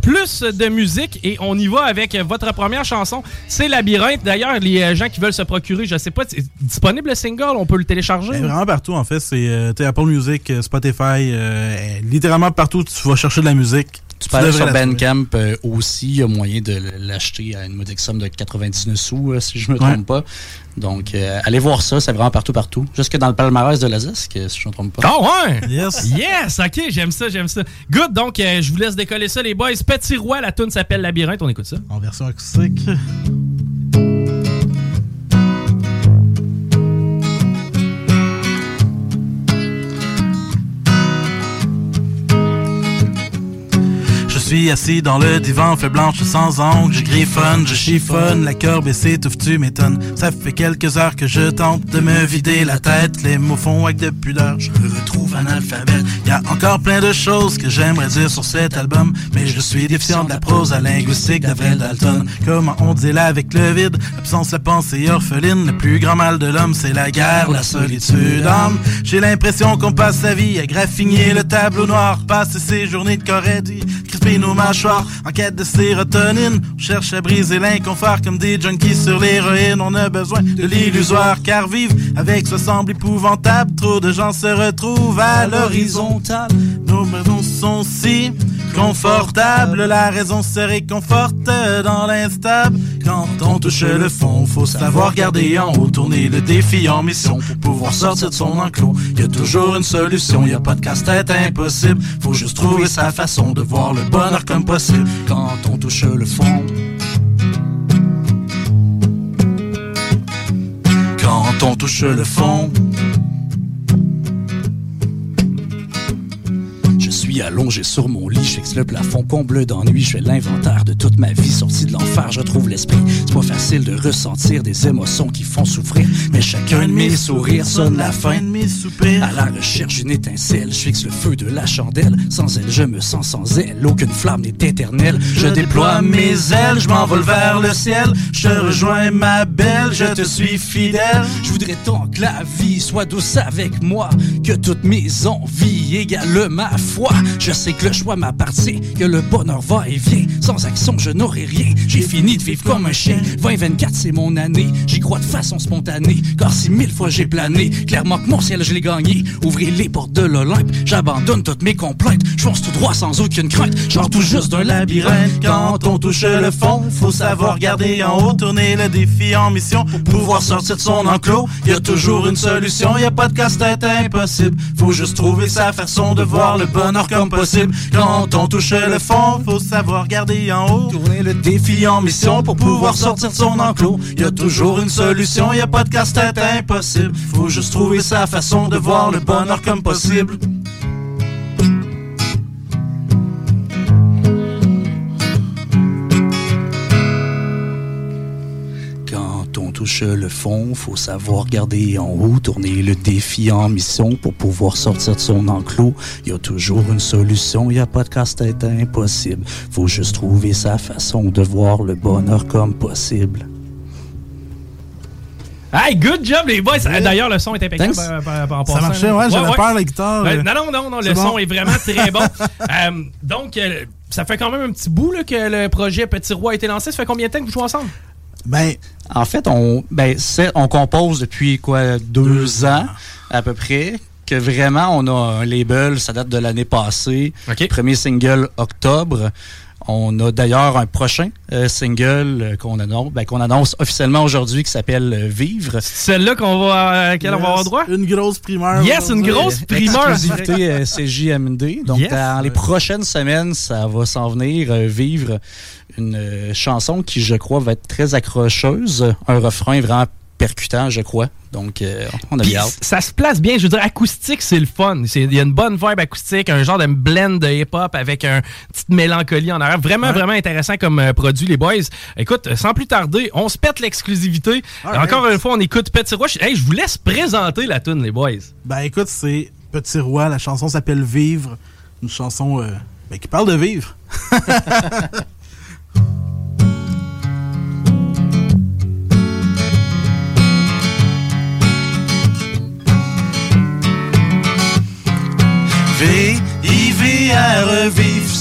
Plus de musique et on y va avec votre première chanson. C'est Labyrinthe. D'ailleurs, les euh, gens qui veulent se procurer, je sais pas, c'est disponible le single, on peut le télécharger? Ben, vraiment partout, en fait. C'est euh, Apple Music, euh, Spotify, littéralement partout, tu vas chercher de la musique. Tu peux aller sur. Bandcamp euh, aussi. Il y a moyen de l'acheter à une modique somme de 99 sous, euh, si je me trompe pas. Donc, euh, allez voir ça. C'est vraiment partout, partout. Jusque dans le palmarès de la ZISC, si je ne me trompe pas. Ah ouais! Yes! Yes! OK, j'aime ça, j'aime ça. Good, donc euh, je vous laisse décoller ça, les boys. Petit Roi, la tune s'appelle Labyrinthe, on écoute ça. En version acoustique. Assis dans le divan, fait blanche sans ongle, je griffonne, je chiffonne, la cœur baissée, touffe, tu m'étonnes. Ça fait quelques heures que je tente de me vider la tête, les mots font avec de pudeur, je me retrouve analphabète. Y a encore plein de choses que j'aimerais dire sur cet album, mais je suis déficient de la prose à linguistique d'Avril Dalton. Comment on dit là avec le vide, l'absence, la pensée orpheline, le plus grand mal de l'homme, c'est la guerre, la solitude. J'ai l'impression qu'on passe sa vie à graffiner le tableau noir, passer ses journées de corédie, nos mâchoires en quête de sérotonine. On cherche à briser l'inconfort comme des junkies sur l'héroïne. On a besoin de l'illusoire car vivre avec soi semble épouvantable. Trop de gens se retrouvent à l'horizontale. Si confortables. La raison se réconforte dans l'instable. Quand on touche le fond, faut savoir garder en haut, tourner le défi en mission pour pouvoir sortir de son enclos. Y a toujours une solution, y a pas de casse-tête impossible. Faut juste trouver sa façon de voir le bonheur comme possible. Quand on touche le fond. Quand on touche le fond. Allongé sur mon lit, je fixe le plafond comble d'ennui, je fais l'inventaire de toute ma vie sortie de l'enfer, je trouve l'esprit. C'est pas facile de ressentir des émotions qui font souffrir, mais chacun de mes sourires sonne la fin de À la recherche d'une étincelle, je fixe le feu de la chandelle. Sans elle, je me sens sans elle, aucune flamme n'est éternelle. Je déploie mes ailes, je m'envole vers le ciel. Je te rejoins ma belle, je te suis fidèle. Je voudrais tant que la vie soit douce avec moi, que toutes mes envies égalent ma foi. Je sais que le choix m'appartient, que le bonheur va et vient. Sans action, je n'aurai rien. J'ai fini de vivre comme un chien. 2024, c'est mon année. J'y crois de façon spontanée, car si mille fois j'ai plané, clairement que mon ciel, je l'ai gagné. Ouvrez les portes de l'Olympe, j'abandonne toutes mes complaintes. Je fonce tout droit sans aucune crainte. Genre tout juste d'un labyrinthe. Quand on touche le fond, faut savoir garder en haut, tourner le défi en mission pour pouvoir sortir de son enclos. Y a toujours une solution, y a pas de casse-tête impossible. Faut juste trouver sa façon de voir le bonheur comme possible. Quand on touche le fond, faut savoir garder en haut, tourner le défi en mission pour pouvoir sortir de son enclos. Y a toujours une solution, y a pas de casse-tête impossible. Faut juste trouver sa façon de voir le bonheur comme possible. Quand on touche le fond, faut savoir garder en haut, tourner le défi en mission pour pouvoir sortir de son enclos. Y a toujours une solution, y a pas de casse-tête impossible. Faut juste trouver sa façon de voir le bonheur comme possible. Hey, good job, les boys. D'ailleurs, le son est impeccable. Thanks. euh, en Ça marchait, ouais, j'avais peur, la guitare, Ouais, euh, non, non, non, non, le son est vraiment très bon. Euh, donc, ça fait quand même un petit bout là, que le projet Petit Roi a été lancé. Ça fait combien de temps que vous jouez ensemble? Ben, en fait, on, ben, on compose depuis quoi, deux, ans, à peu près. que vraiment, on a un label, ça date de l'année passée. Premier single, octobre. On a d'ailleurs un prochain euh, single euh, qu'on annonce, ben, qu'on annonce officiellement aujourd'hui qui s'appelle euh, Vivre. Celle-là qu'on va, à laquelle on va avoir droit? Une grosse primeur. Yes, une grosse primeur. Exclusivité euh, CJMD. Donc, Yes. dans les prochaines semaines, ça va s'en venir euh, vivre une euh, chanson qui, je crois, va être très accrocheuse. Un refrain vraiment percutant, je crois. Donc, euh, on a bien hâte. ça se place bien. Je veux dire, acoustique, c'est le fun. C'est- Il y a une bonne vibe acoustique, un genre de blend de hip-hop avec une petite mélancolie en arrière. Vraiment, vraiment intéressant comme euh, produit, les boys. Écoute, sans plus tarder, on se pète l'exclusivité. Encore une fois, on écoute Petit Roi. Je- Hey, je vous laisse présenter la tune, les boys. Ben écoute, c'est Petit Roi. La chanson s'appelle Vivre. Une chanson euh, ben, qui parle de vivre.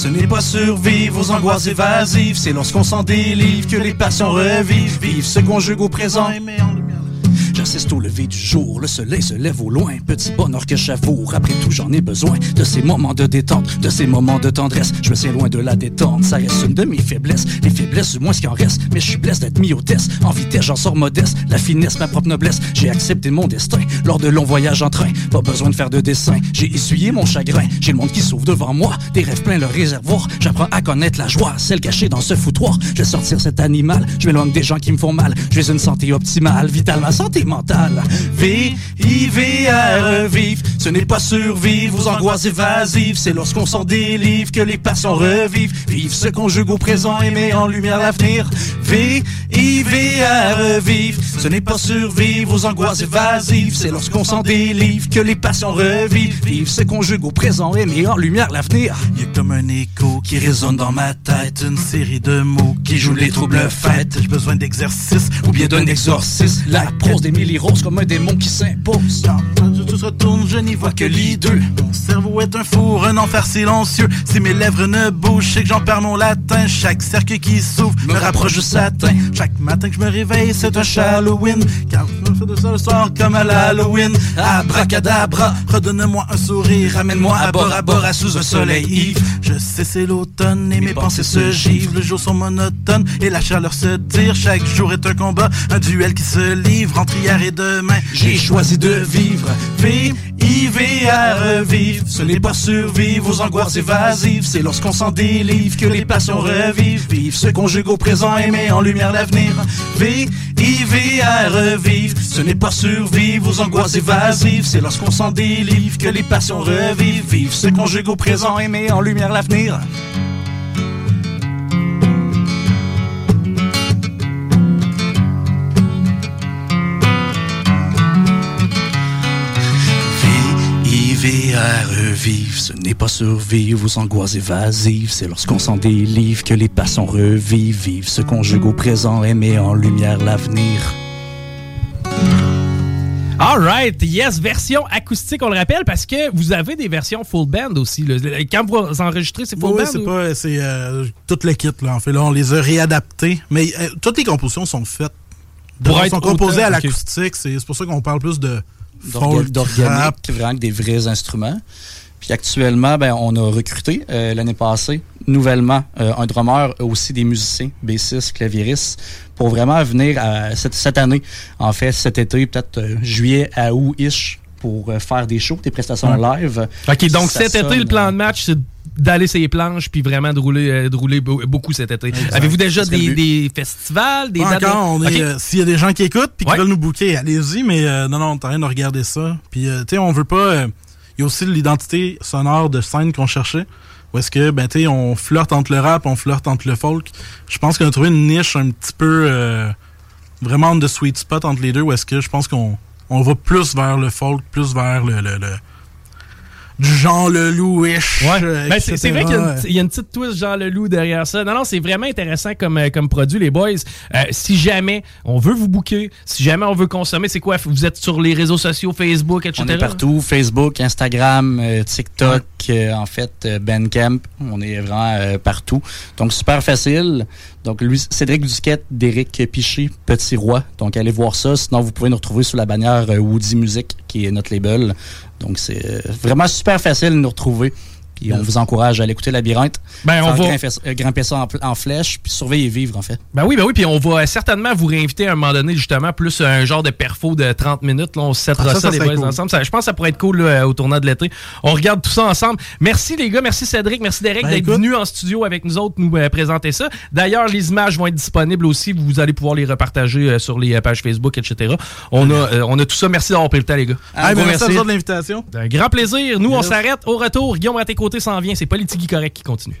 ce n'est pas survivre aux angoisses évasives, c'est lorsqu'on s'en délivre que les passions revivent, vivre se conjugue au présent. Au lever du jour, le soleil se lève au loin, petit bonheur que j'avoue, après tout j'en ai besoin de ces moments de détente, de ces moments de tendresse, je me tiens loin de la détente, ça reste une de mes faiblesses, les faiblesses du moins ce qui en reste, mais je suis blessé d'être mis au test, en vitesse j'en sors modeste, la finesse ma propre noblesse, j'ai accepté mon destin, lors de longs voyages en train, pas besoin de faire de dessin, j'ai essuyé mon chagrin, j'ai le monde qui s'ouvre devant moi, des rêves pleins le réservoir, j'apprends à connaître la joie, celle cachée dans ce foutoir, je vais sortir cet animal, je m'éloigne des gens qui me font mal, je vais une santé optimale, vitale ma santé mentale, V-I-V-R, vivre, ce n'est pas survivre aux angoisses évasives, c'est lorsqu'on s'en délivre que les passions revivent, vivre se conjugue au présent et met en lumière l'avenir, V-I-V-R, vivre, ce n'est pas survivre aux angoisses évasives, c'est lorsqu'on s'en délivre que les passions revivent, vivre se conjugue au présent et met en lumière l'avenir. Il y a comme un écho qui résonne dans ma tête, une série de mots qui jouent les troubles fêtes. J'ai besoin d'exercice ou bien D'un exorcisme, la prose d'Émilie Rose comme un démon qui s'impose. Tout se retourne, je n'y vois que l'ideux. Mon cerveau est un four, un enfer silencieux. Si mes lèvres ne bougent, c'est que j'en perds mon latin. Chaque cercle qui s'ouvre me rapproche du satin. Chaque matin que je me réveille, c'est un Halloween. Car de ça le soir comme à l'Halloween. Abracadabra, redonne-moi un sourire. Ramène-moi à bord à bord à sous un soleil ivre. Je sais, c'est l'automne et mes pensées se givrent. Les jours sont monotones et la chaleur se tire. Chaque jour est un combat, un duel qui se livre entre hier et demain. J'ai choisi de vivre, V-I-V-R, vivre. Ce n'est pas survivre aux angoisses évasives, c'est lorsqu'on s'en délivre que les passions revivent. Vivre se conjugue au présent et met en lumière l'avenir. V-I-V-R, vivre. Ce n'est pas survivre aux angoisses évasives, c'est lorsqu'on s'en délivre que les passions revivent. Vivre se conjugue au présent et met en lumière l'avenir. V-I-V-R, vivre, ce n'est pas survivre aux angoisses évasives, c'est lorsqu'on s'en délivre que les passions revivent, vivre se conjugue au présent et met en lumière l'avenir. Alright, yes, version acoustique, on le rappelle, parce que vous avez des versions full band aussi. là. Quand vous enregistrez, c'est full Oui, band? c'est ou- pas, c'est euh, tout le kit là. En fait, là, on les a réadaptés, mais euh, toutes les compositions sont faites. De, Pour être sont composées à l'acoustique. C'est c'est pour ça qu'on parle plus de d'organique, vraiment des vrais instruments. Puis actuellement, ben, on a recruté euh, l'année passée nouvellement euh, un drummer, aussi des musiciens, bassistes, claviéristes, pour vraiment venir à, cette, cette année, en fait cet été, peut-être euh, juillet à août-ish, pour euh, faire des shows, des prestations live. OK, donc Ça cet été, le plan de match, c'est d'aller sur les planches puis vraiment de rouler, de rouler be- beaucoup cet été. Avez-vous déjà des, festivals, des Pas dates encore, on est, OK. euh, s'il y a des gens qui écoutent puis qui Ouais. veulent nous booker, allez-y, mais euh, non, non, on est en train de regarder ça. Puis, euh, tu sais, on veut pas. euh, Il y a aussi l'identité sonore de scène qu'on cherchait. Où est-ce que, ben, tu on flirte entre le rap, on flirte entre le folk. Je pense qu'on a trouvé une niche un petit peu. euh, vraiment de sweet spot entre les deux. Où est-ce que je pense qu'on on va plus vers le folk, plus vers le, le- du genre le louish. Ouais. euh, Ben, c'est, vrai qu'il y a, une, etc. il y a une petite twist genre le loup derrière ça. Non, non, c'est vraiment intéressant comme, euh, comme produit, les boys. Euh, si jamais on veut vous booker, si jamais on veut consommer, c'est quoi? Vous êtes sur les réseaux sociaux, Facebook, etc. On est partout, Facebook, Instagram, euh, TikTok, euh, en fait, euh, Bandcamp, on est vraiment euh, partout. Donc, super facile. Donc, lui, Cédric Duquette, d'Éric Piché, Petit Roi. Donc, allez voir ça. Sinon, vous pouvez nous retrouver sous la bannière euh, Woody Music qui est notre label. Donc, c'est euh, vraiment super facile de nous retrouver. Puis on vous encourage à aller écouter Labyrinthe. Ben, on va- grimper, euh, grimper ça en, pl- en flèche, puis surveiller et vivre, en fait. Ben oui, ben oui, puis on va certainement vous réinviter à un moment donné, justement, plus un genre de perfo de 30 minutes. Là, on se settera Ah, ça, ça, les serait boys, cool. ensemble. Ça, je pense que ça pourrait être cool là, au tournant de l'été. On regarde tout ça ensemble. Merci les gars, merci Cédric, merci Derek Ben, d'être venu en studio avec nous autres nous euh, présenter ça. D'ailleurs, les images vont être disponibles aussi. Vous allez pouvoir les repartager euh, sur les euh, pages Facebook, etc. On a, euh, on a tout ça. Merci d'avoir pris le temps, les gars. Ben, merci à vous de l'invitation. Un grand plaisir. Nous, on s'arrête. Au retour, Guillaume à côtés s'en vient. C'est Politique Correct qui continue.